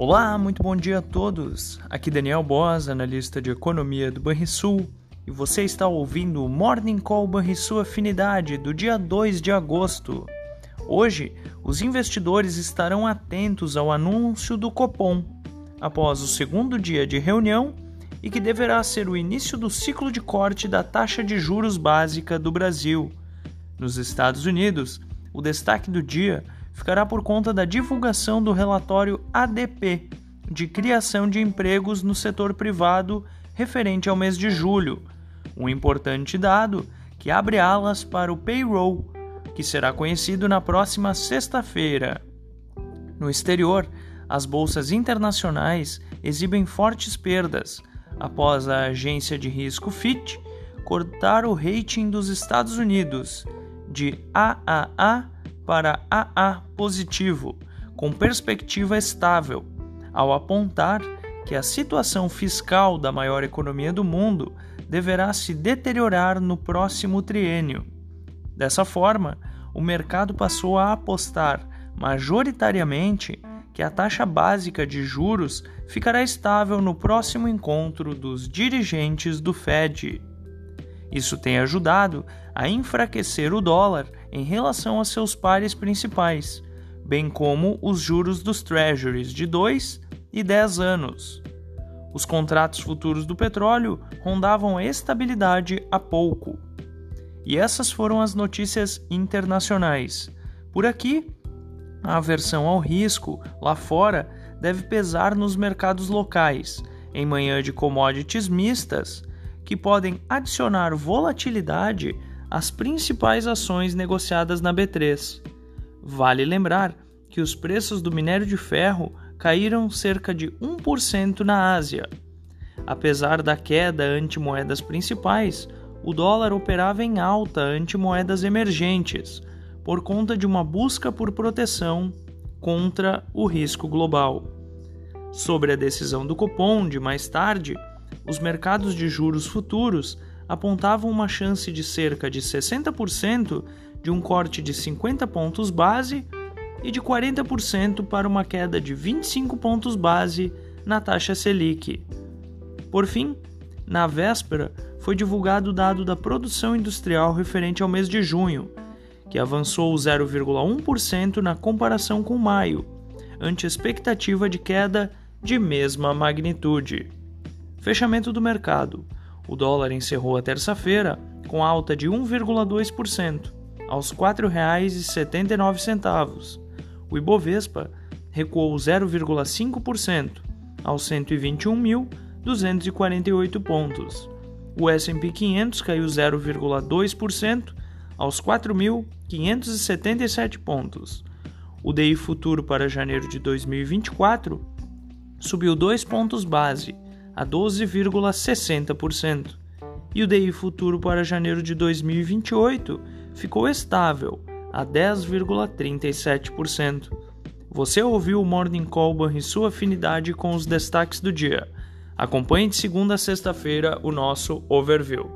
Olá, muito bom dia a todos. Aqui Daniel Boas, analista de economia do Banrisul, e você está ouvindo o Morning Call Banrisul Afinidade do dia 2 de agosto. Hoje, os investidores estarão atentos ao anúncio do Copom, após o segundo dia de reunião e que deverá ser o início do ciclo de corte da taxa de juros básica do Brasil. Nos Estados Unidos, o destaque do dia ficará por conta da divulgação do relatório ADP de criação de empregos no setor privado referente ao mês de julho, um importante dado que abre alas para o payroll, que será conhecido na próxima sexta-feira. No exterior, as bolsas internacionais exibem fortes perdas após a agência de risco Fitch cortar o rating dos Estados Unidos de AAA para AA positivo, com perspectiva estável, ao apontar que a situação fiscal da maior economia do mundo deverá se deteriorar no próximo triênio. Dessa forma, o mercado passou a apostar majoritariamente que a taxa básica de juros ficará estável no próximo encontro dos dirigentes do Fed. Isso tem ajudado a enfraquecer o dólar em relação a seus pares principais, bem como os juros dos treasuries de 2 e 10 anos. Os contratos futuros do petróleo rondavam a estabilidade há pouco. E essas foram as notícias internacionais. Por aqui, a aversão ao risco lá fora deve pesar nos mercados locais, em manhã de commodities mistas, que podem adicionar volatilidade às principais ações negociadas na B3. Vale lembrar que os preços do minério de ferro caíram cerca de 1% na Ásia. Apesar da queda ante moedas principais, o dólar operava em alta ante moedas emergentes, por conta de uma busca por proteção contra o risco global. Sobre a decisão do Copom de mais tarde, os mercados de juros futuros apontavam uma chance de cerca de 60% de um corte de 50 pontos base e de 40% para uma queda de 25 pontos base na taxa Selic. Por fim, na véspera, foi divulgado o dado da produção industrial referente ao mês de junho, que avançou 0,1% na comparação com maio, ante expectativa de queda de mesma magnitude. Fechamento do mercado. O dólar encerrou a terça-feira com alta de 1,2%, aos R$ 4,79. O Ibovespa recuou 0,5%, aos 121.248 pontos. O S&P 500 caiu 0,2%, aos 4.577 pontos. O DI futuro para janeiro de 2024 subiu 2 pontos base, a 12,60%, e o DI futuro para janeiro de 2028 ficou estável, a 10,37%. Você ouviu o Morning Call e sua afinidade com os destaques do dia. Acompanhe de segunda a sexta-feira o nosso overview.